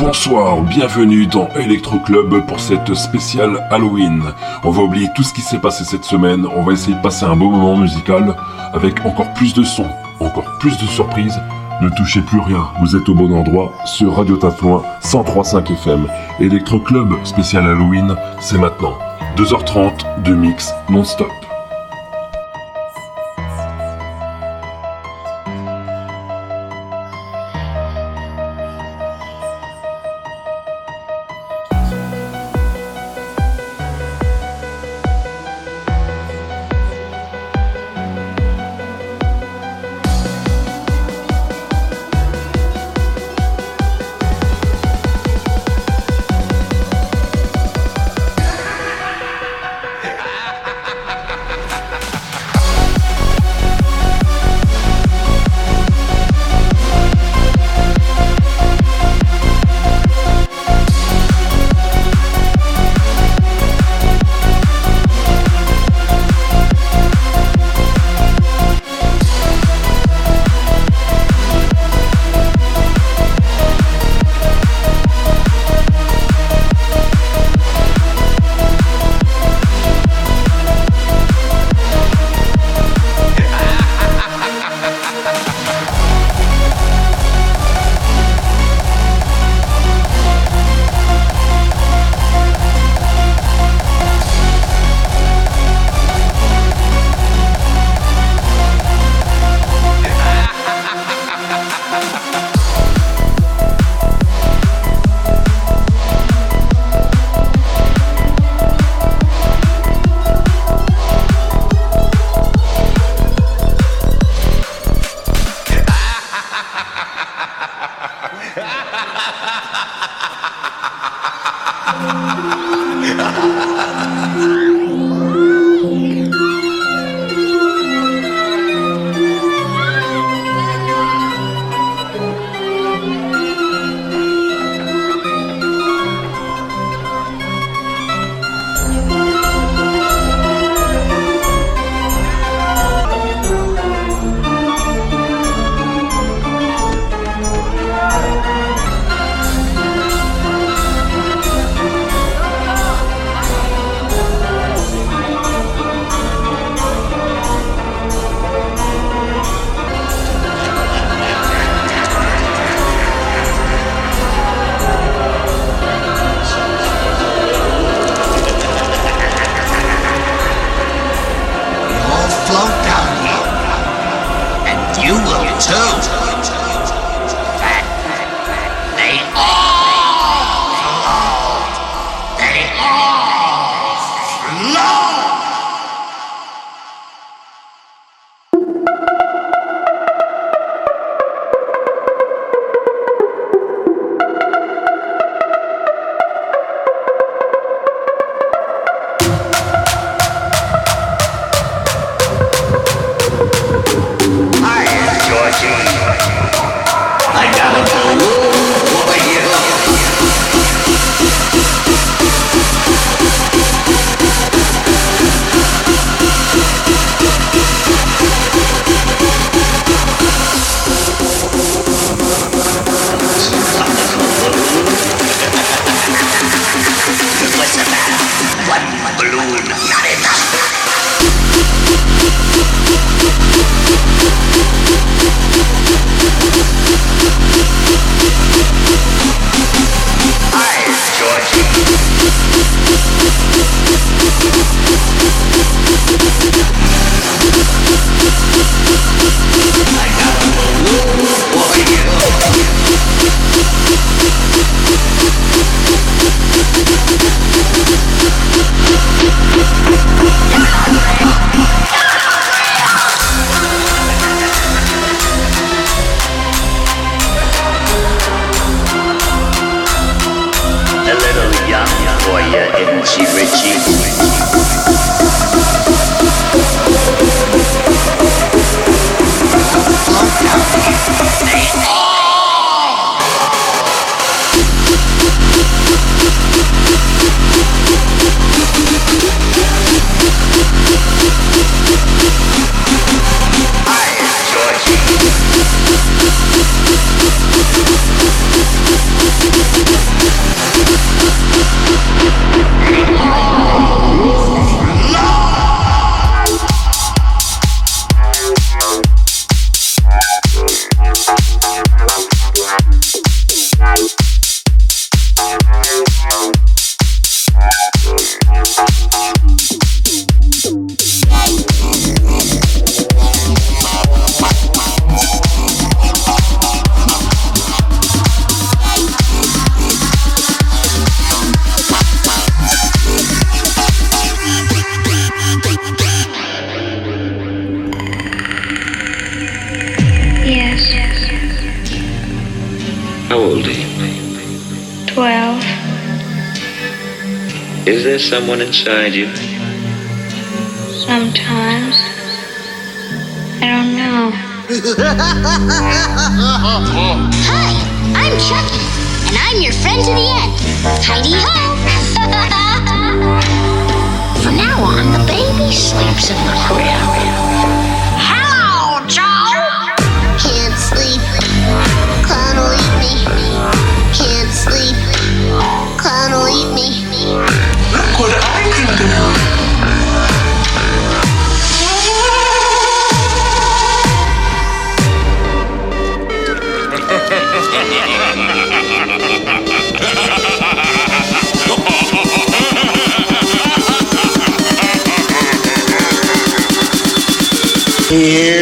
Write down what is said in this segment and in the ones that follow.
bonsoir, bienvenue dans Electro Club pour cette spéciale Halloween. On va oublier tout ce qui s'est passé cette semaine, on va essayer de passer un beau moment musical avec encore plus de sons, encore plus de surprises. Ne touchez plus rien, vous êtes au bon endroit sur Radio Tafloin 103.5 FM. Electro Club spécial Halloween, c'est maintenant. 2h30 de mix non-stop. Richie. Someone inside you? Sometimes. I don't know. Hi, I'm Chucky, and I'm your friend to the end. Heidi ho! From now on, the baby sleeps in the crib. Here's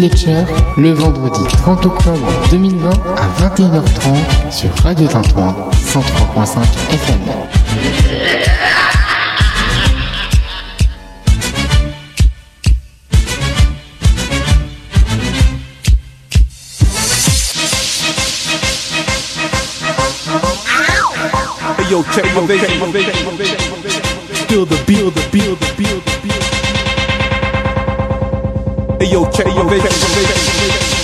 Fletcher le vendredi 30 octobre 2020 à 21h30 sur Radio Tintouin 103.5 FM. 确定用背背用背背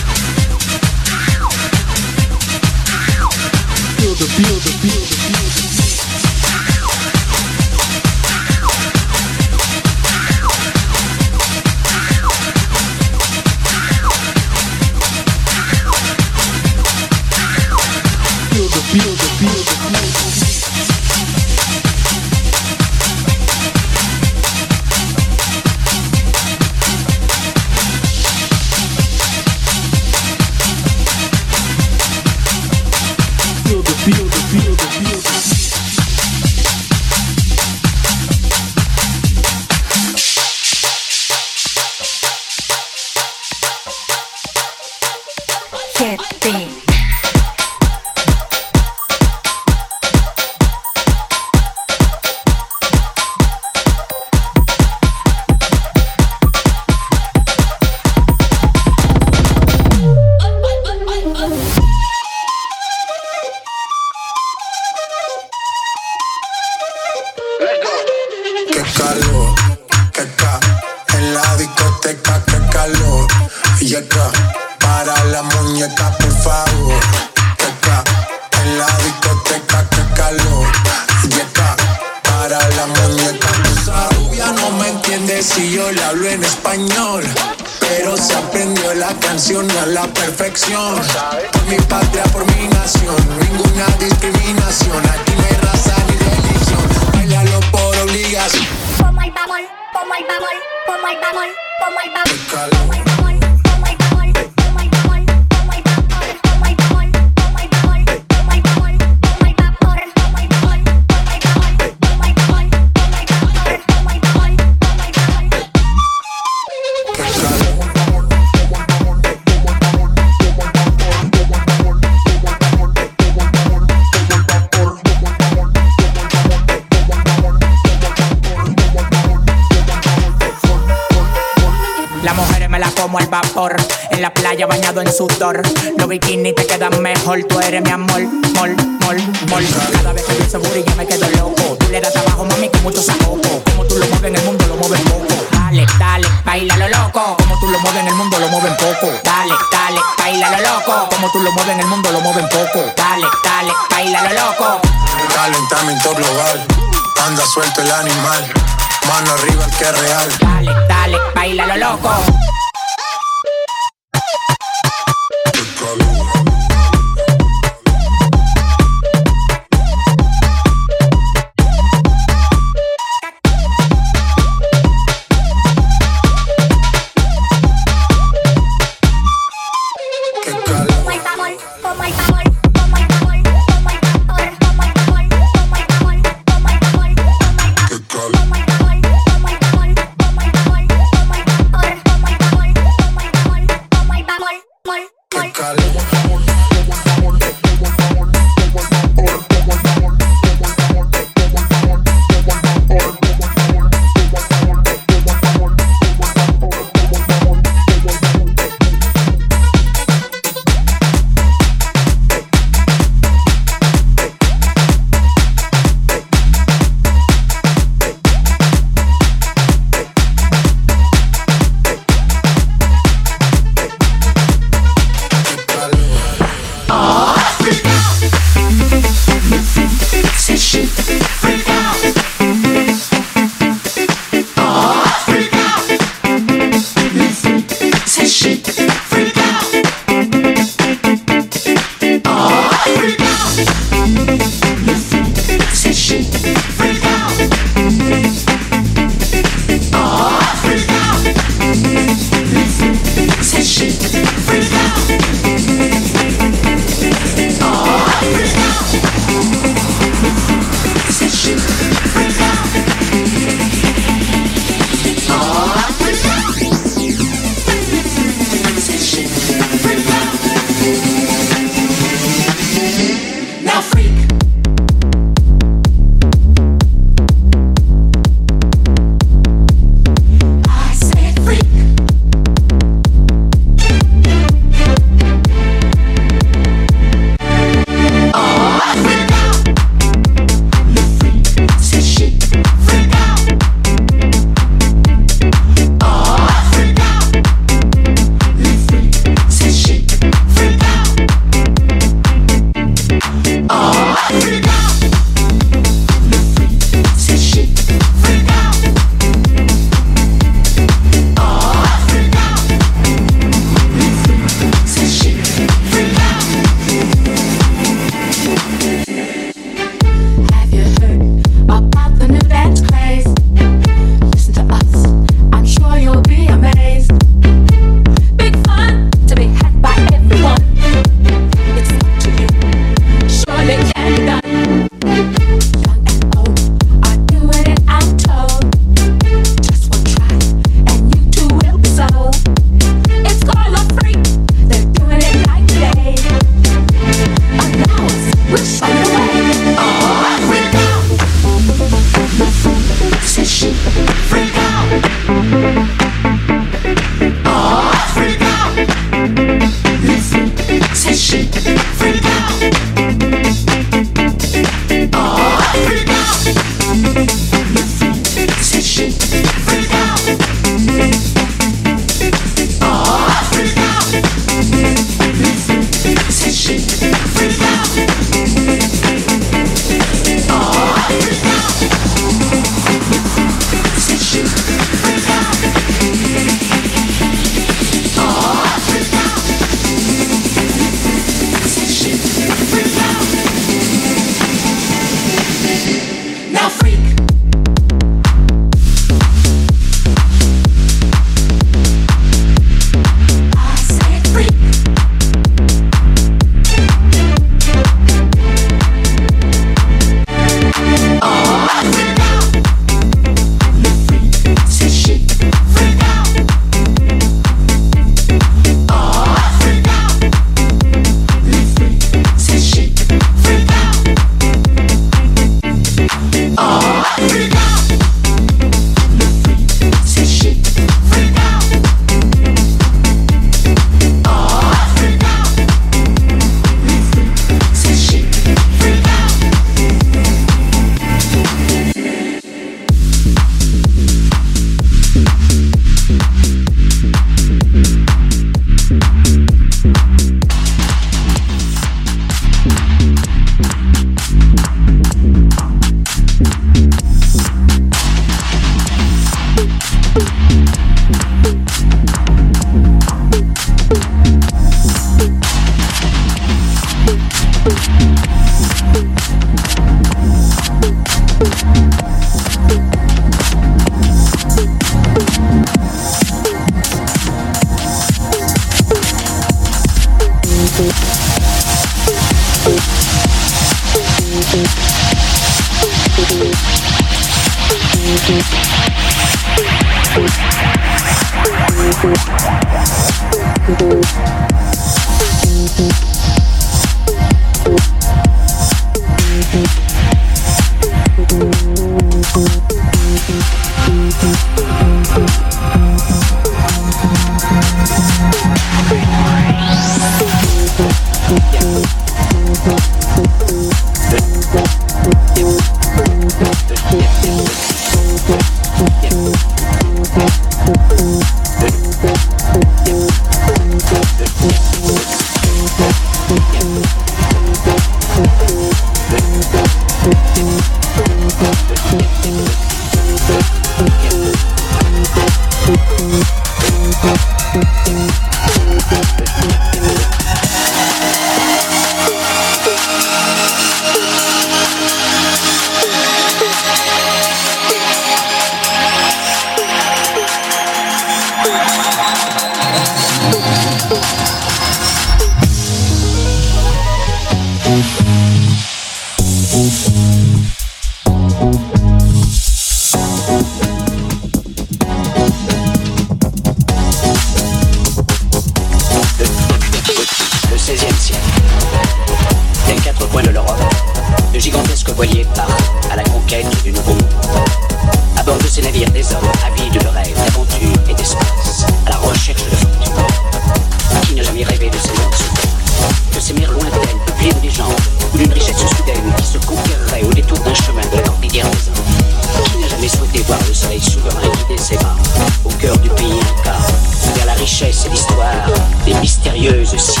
ceci.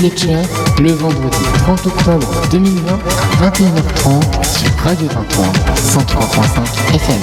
Fletcher le vendredi 30 octobre 2020 à 21h30 sur Radio 23 103.5 FM.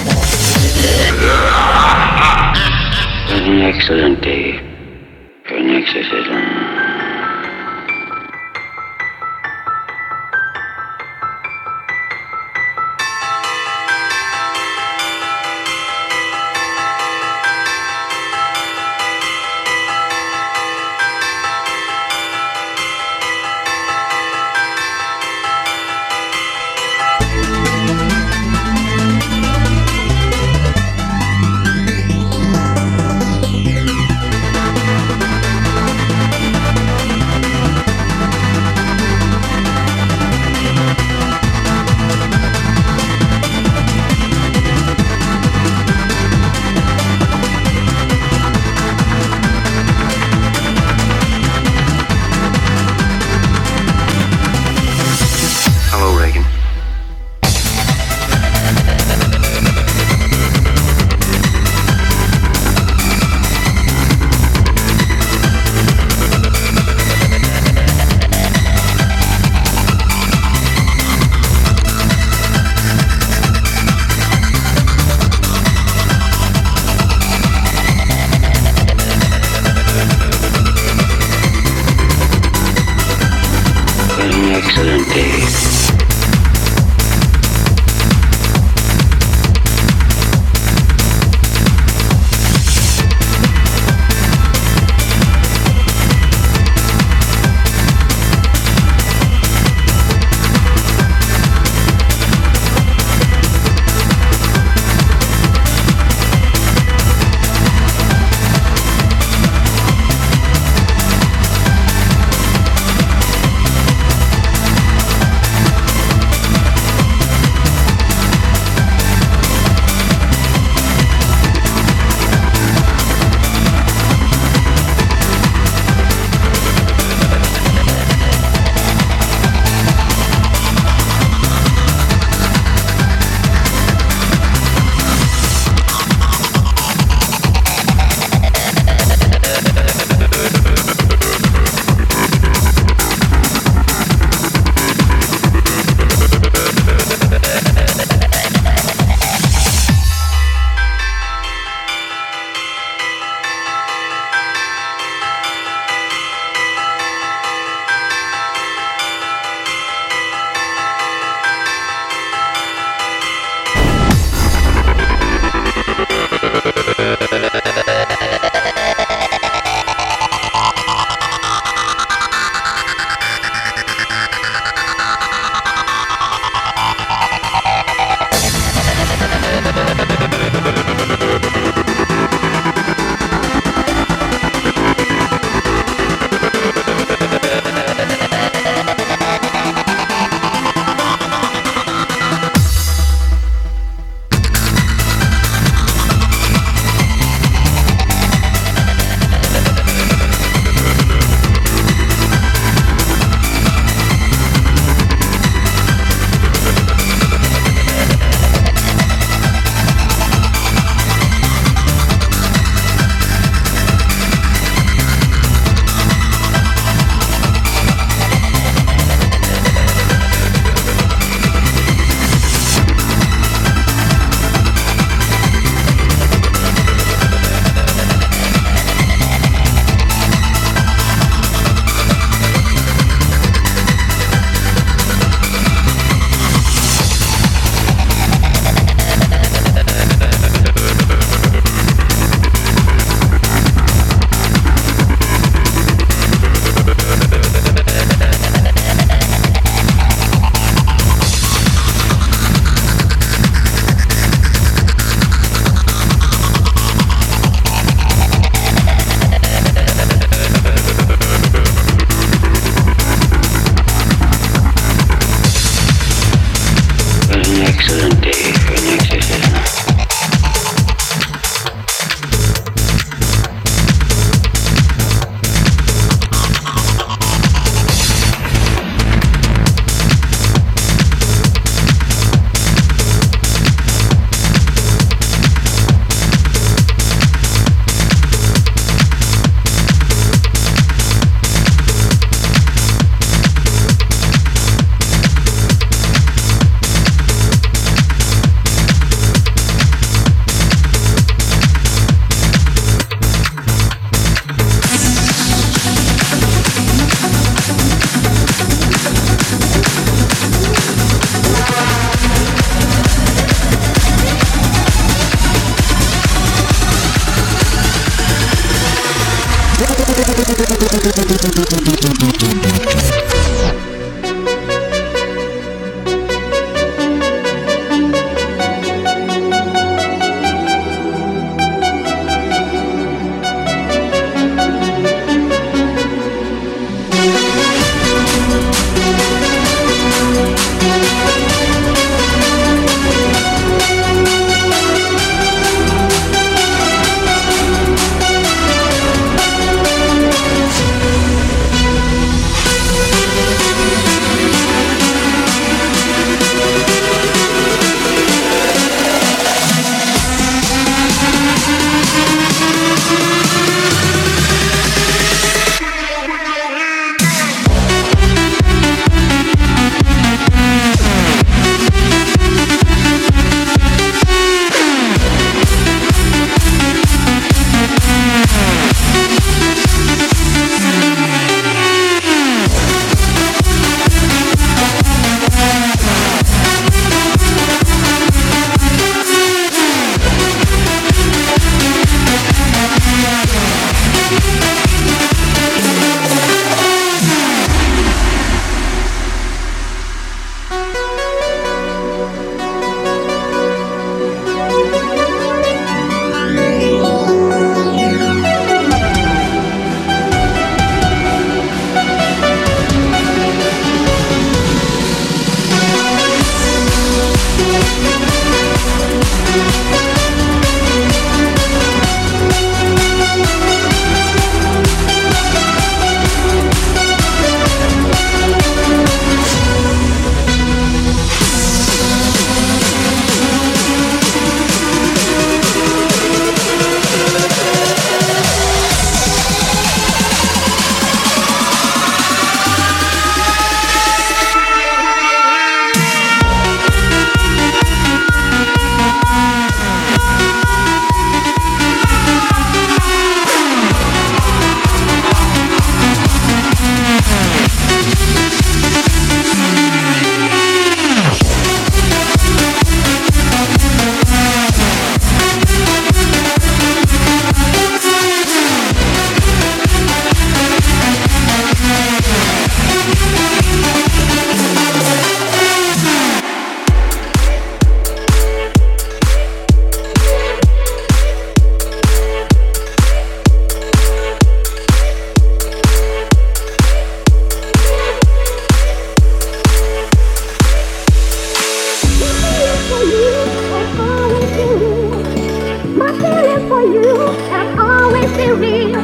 for you have always been real.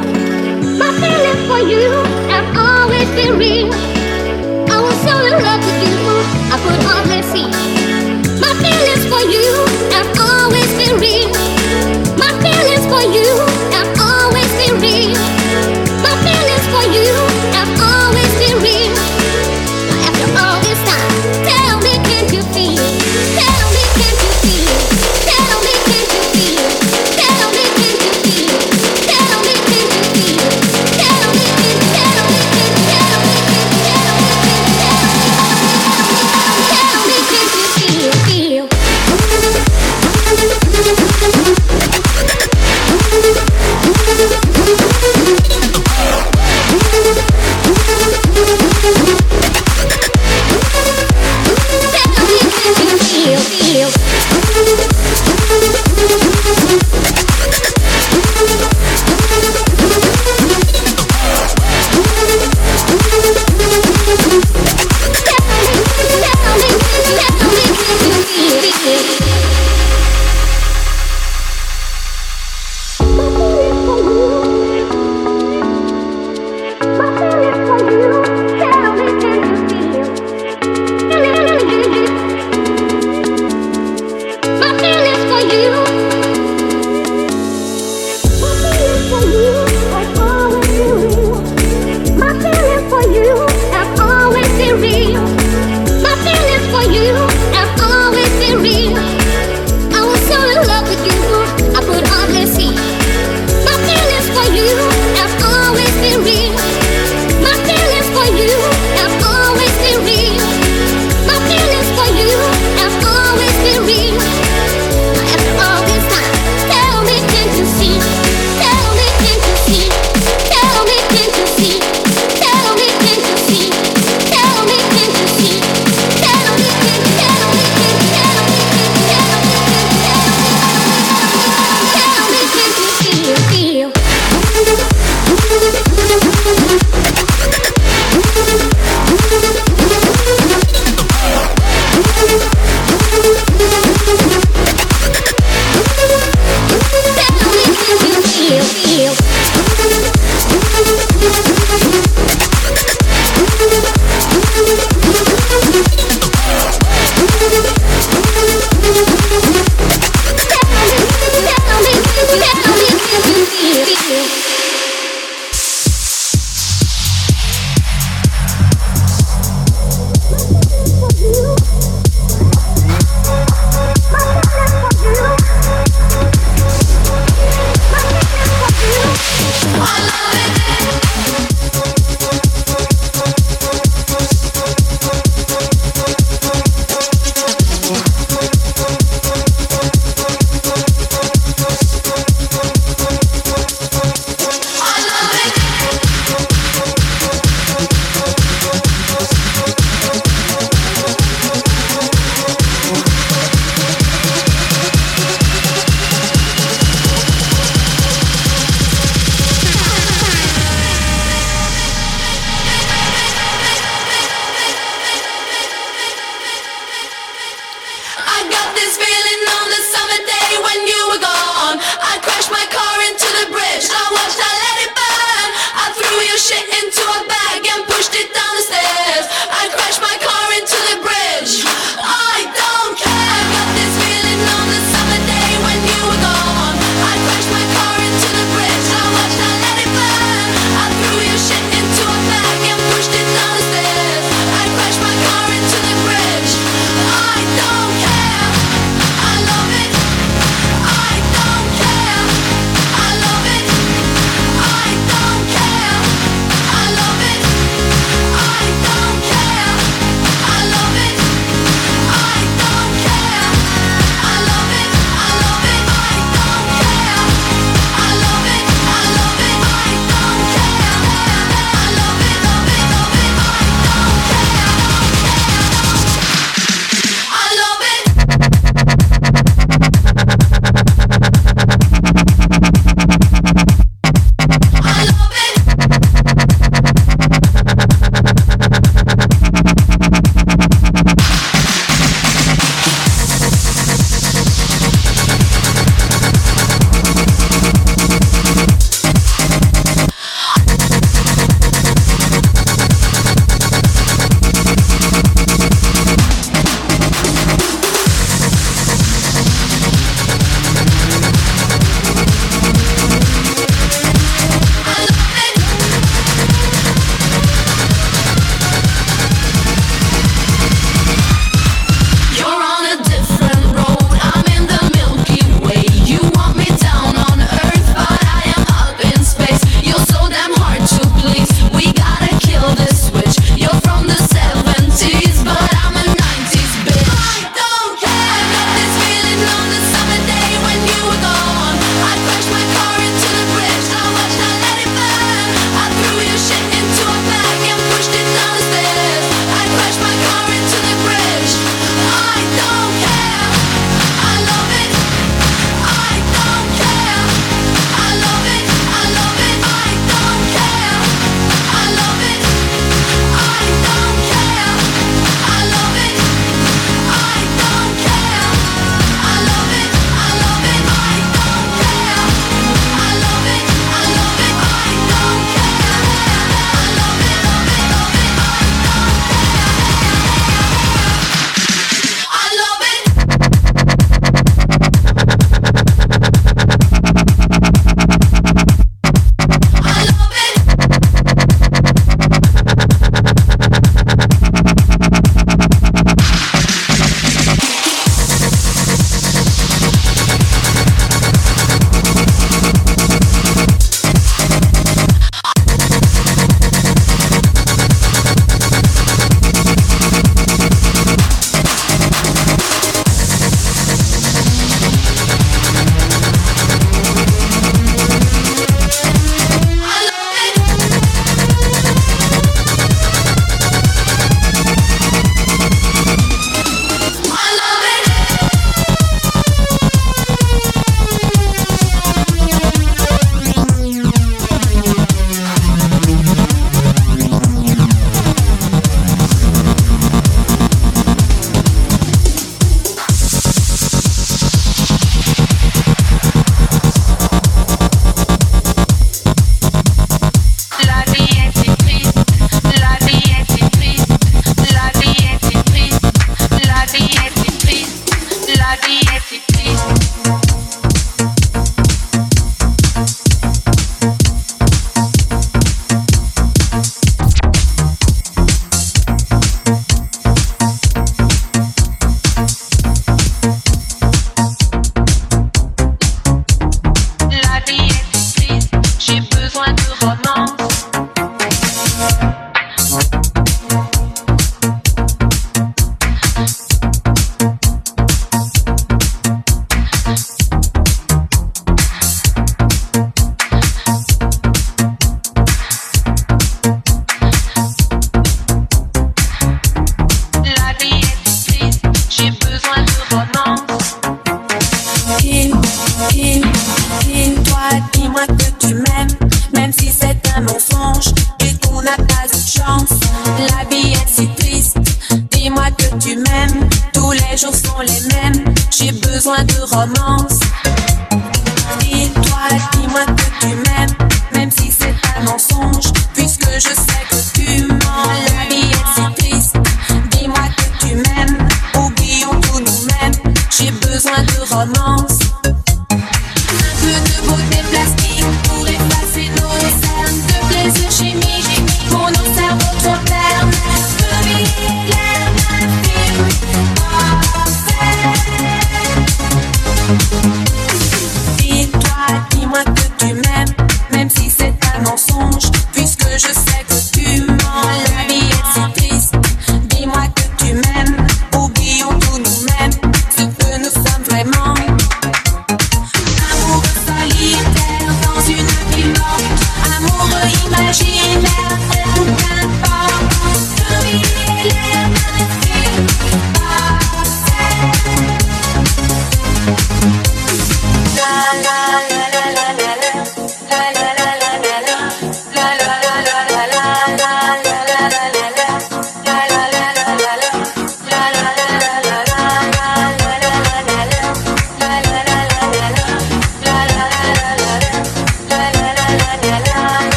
My feelings for you have always been real. I was so in love with you, I could hardly see. My feelings for you have always been real. My feelings for you.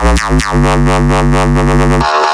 Oh, my God.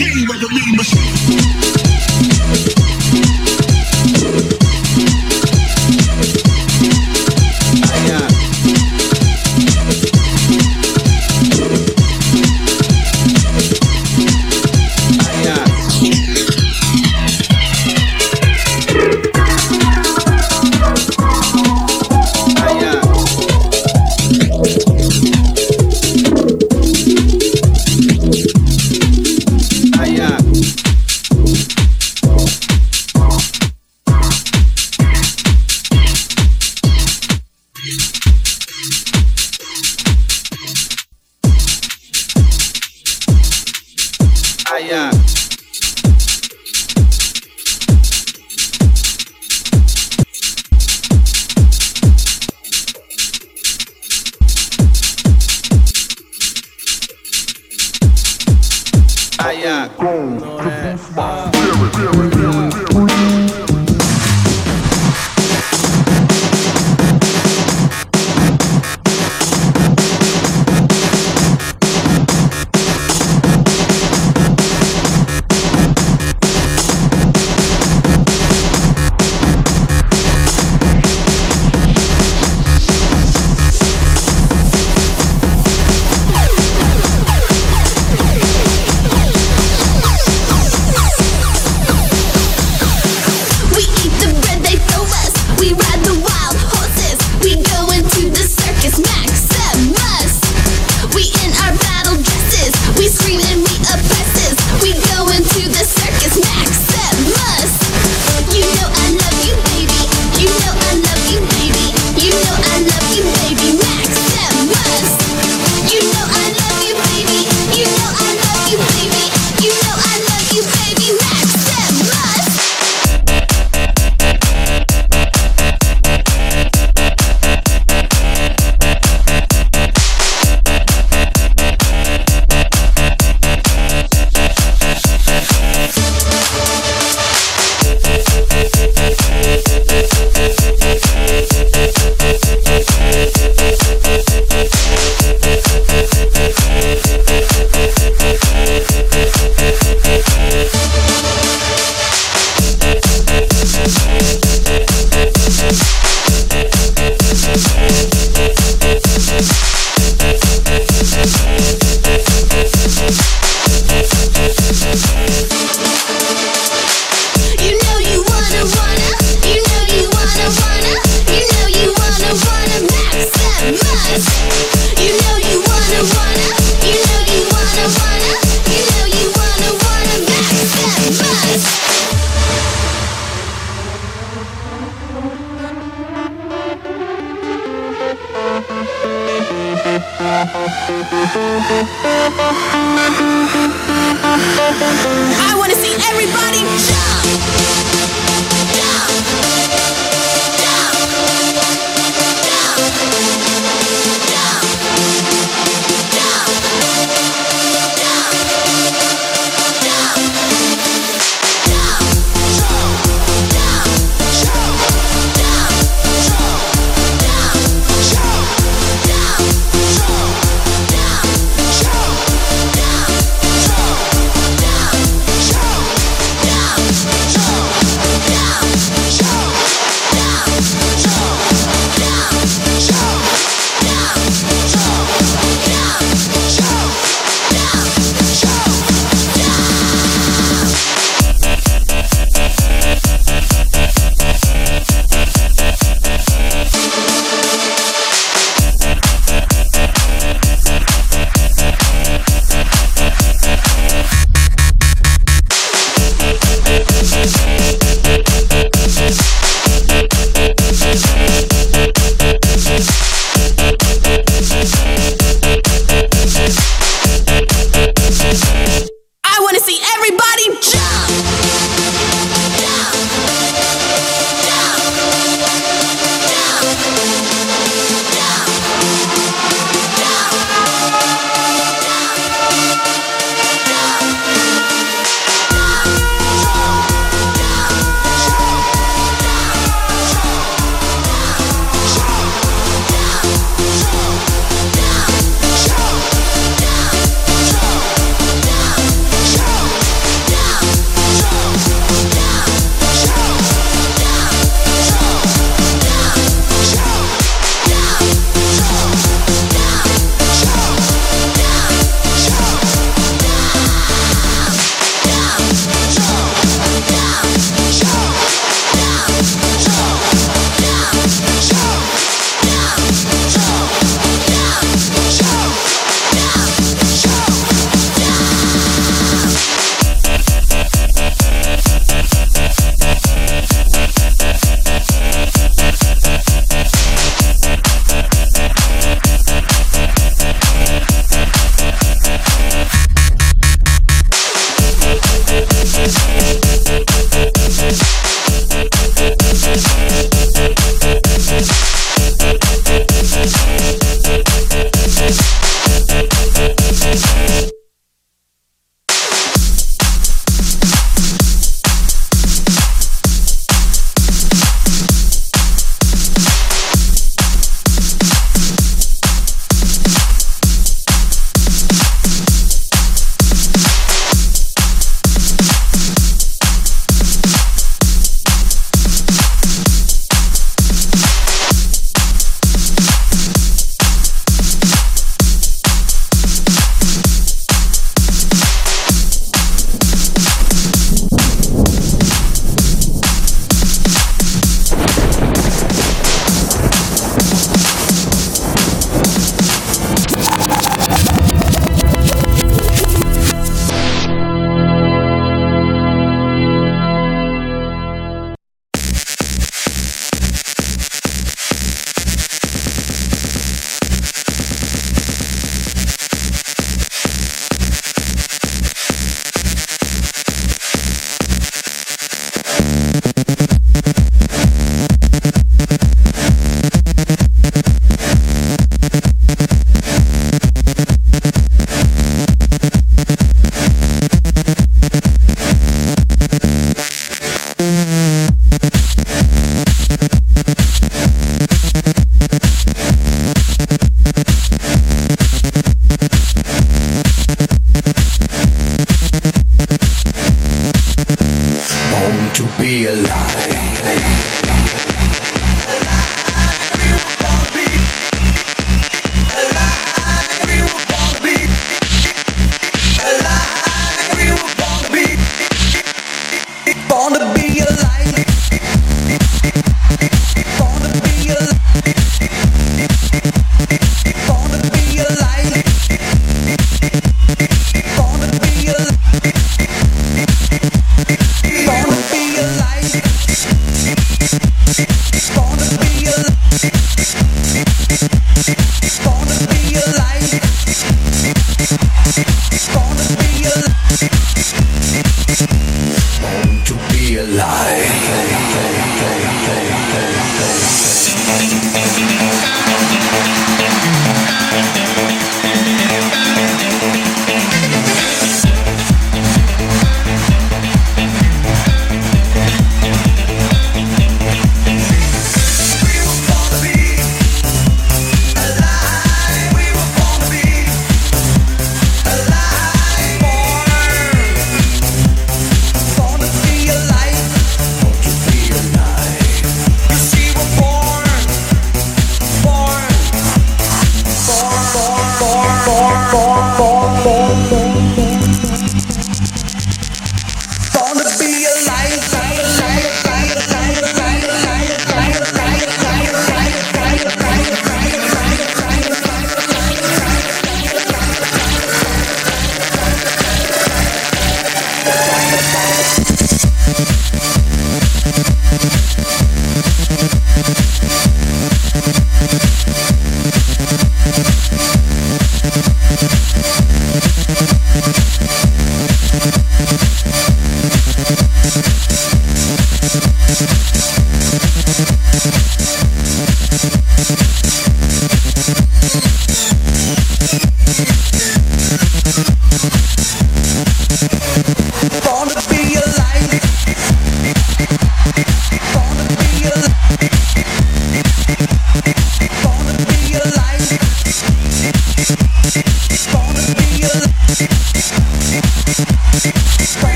Like a mean machine.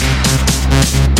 We'll be.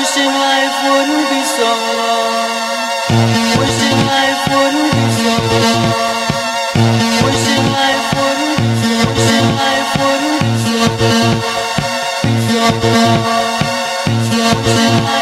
Wishing life wouldn't be so long. Wishing life wouldn't be. Wishing life wouldn't be Wishing life wouldn't be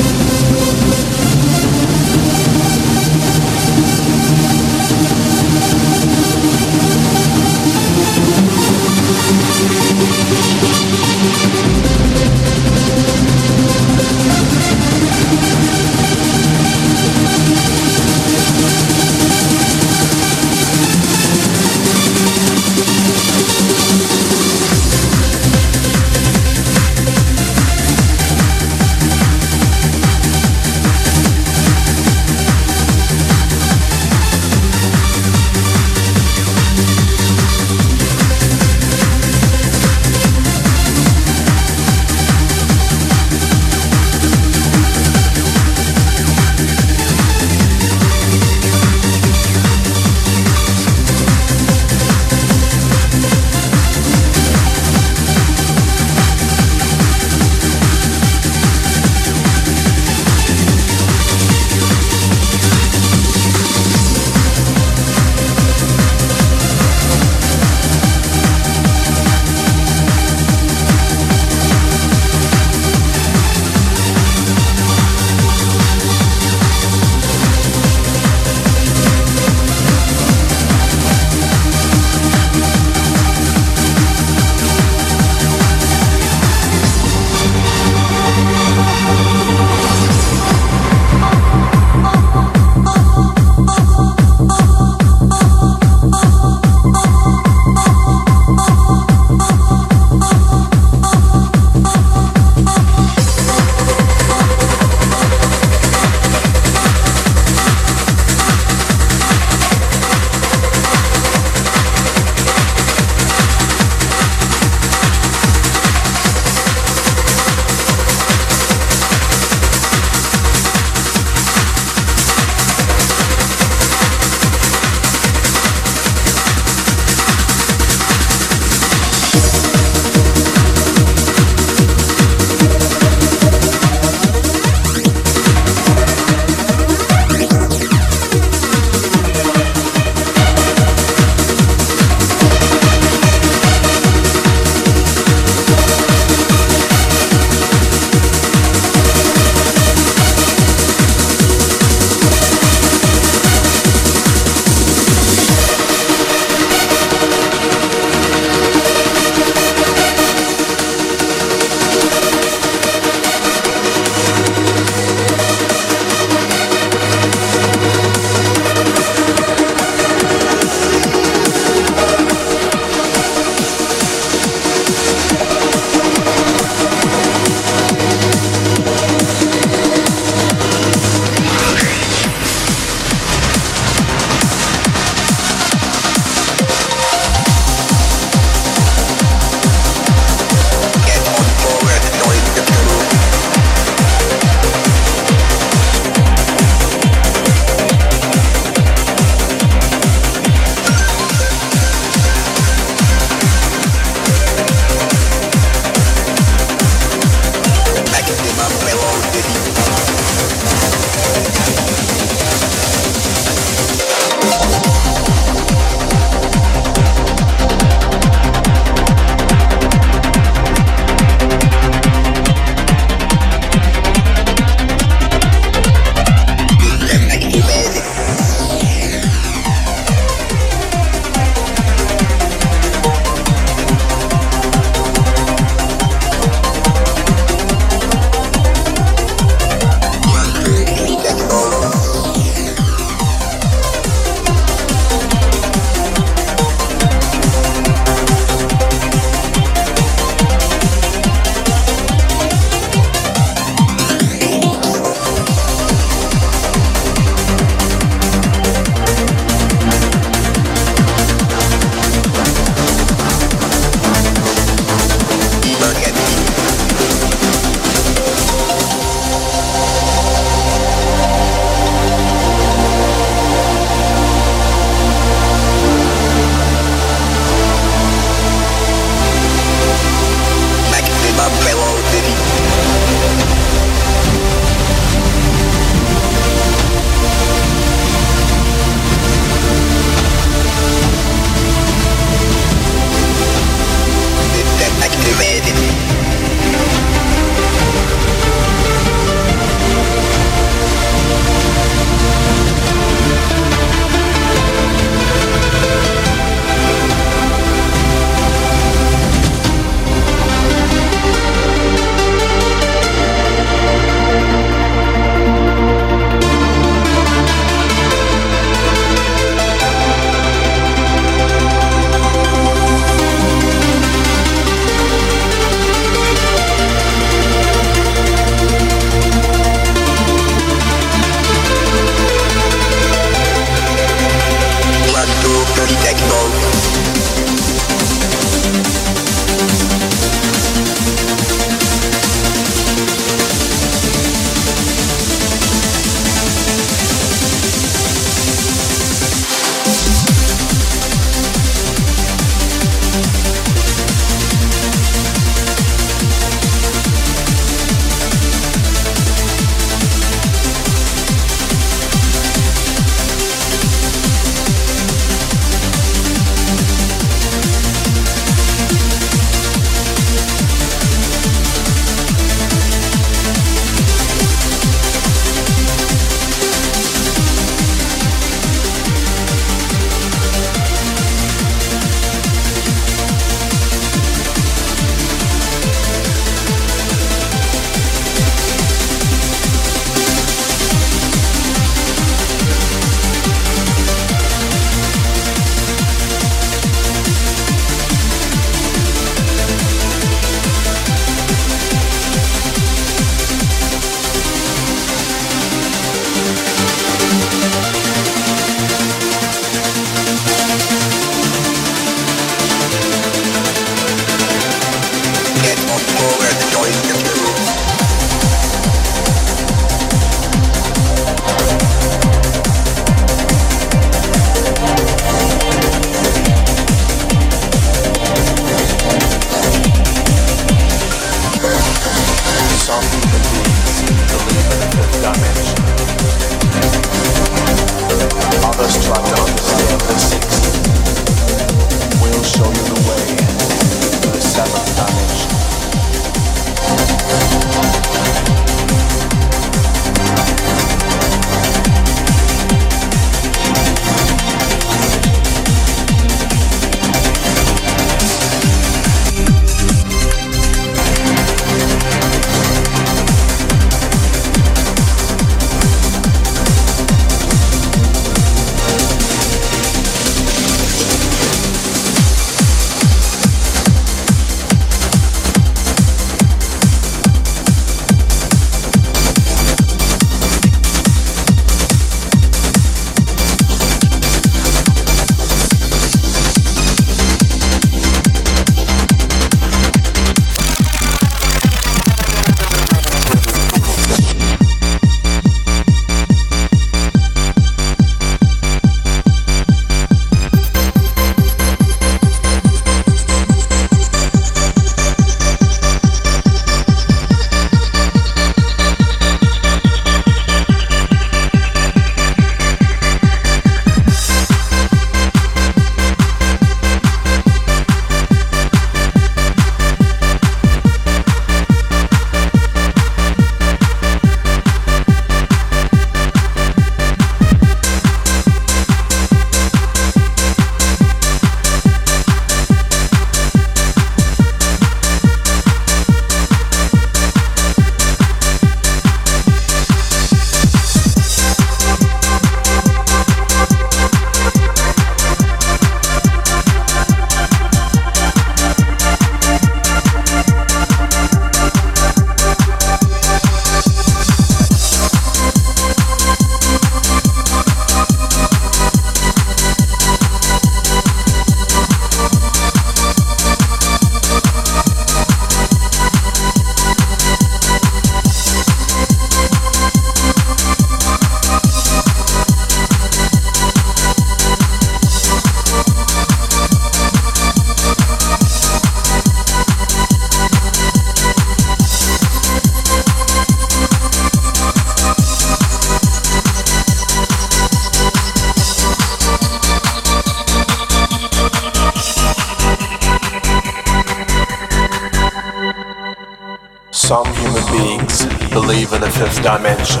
in a fifth dimension.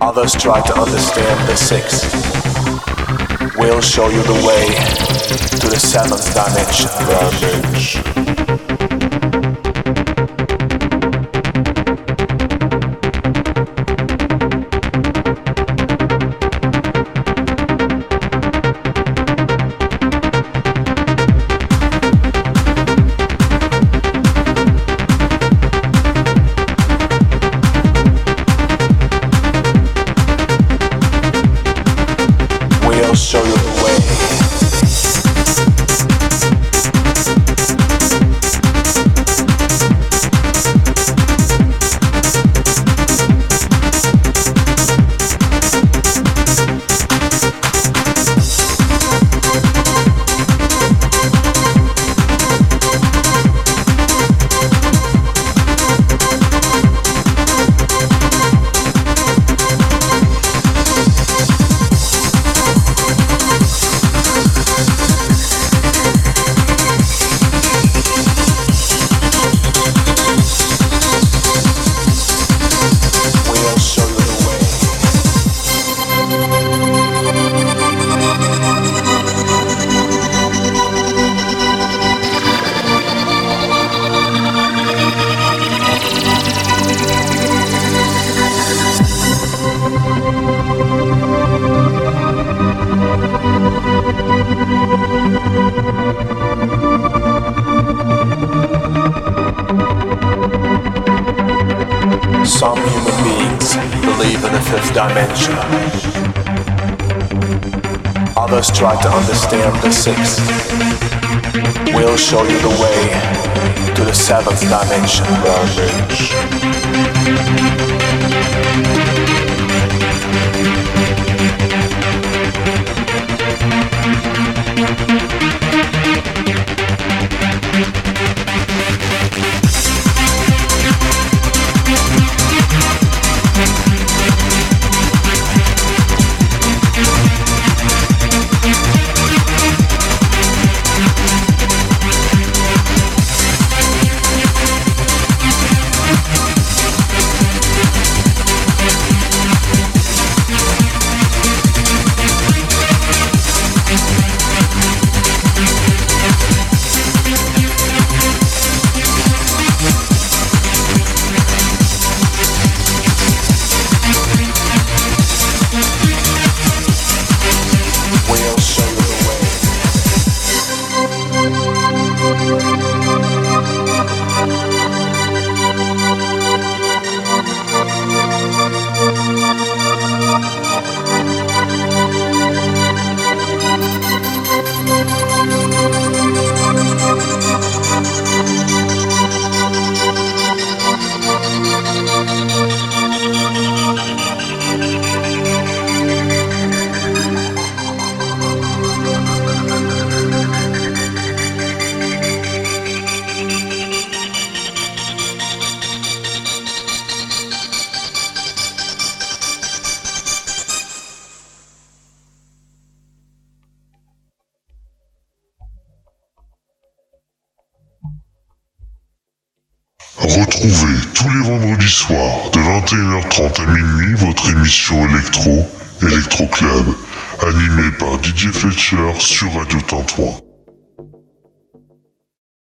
Others try to understand the sixth. We'll show you the way to the seventh dimension.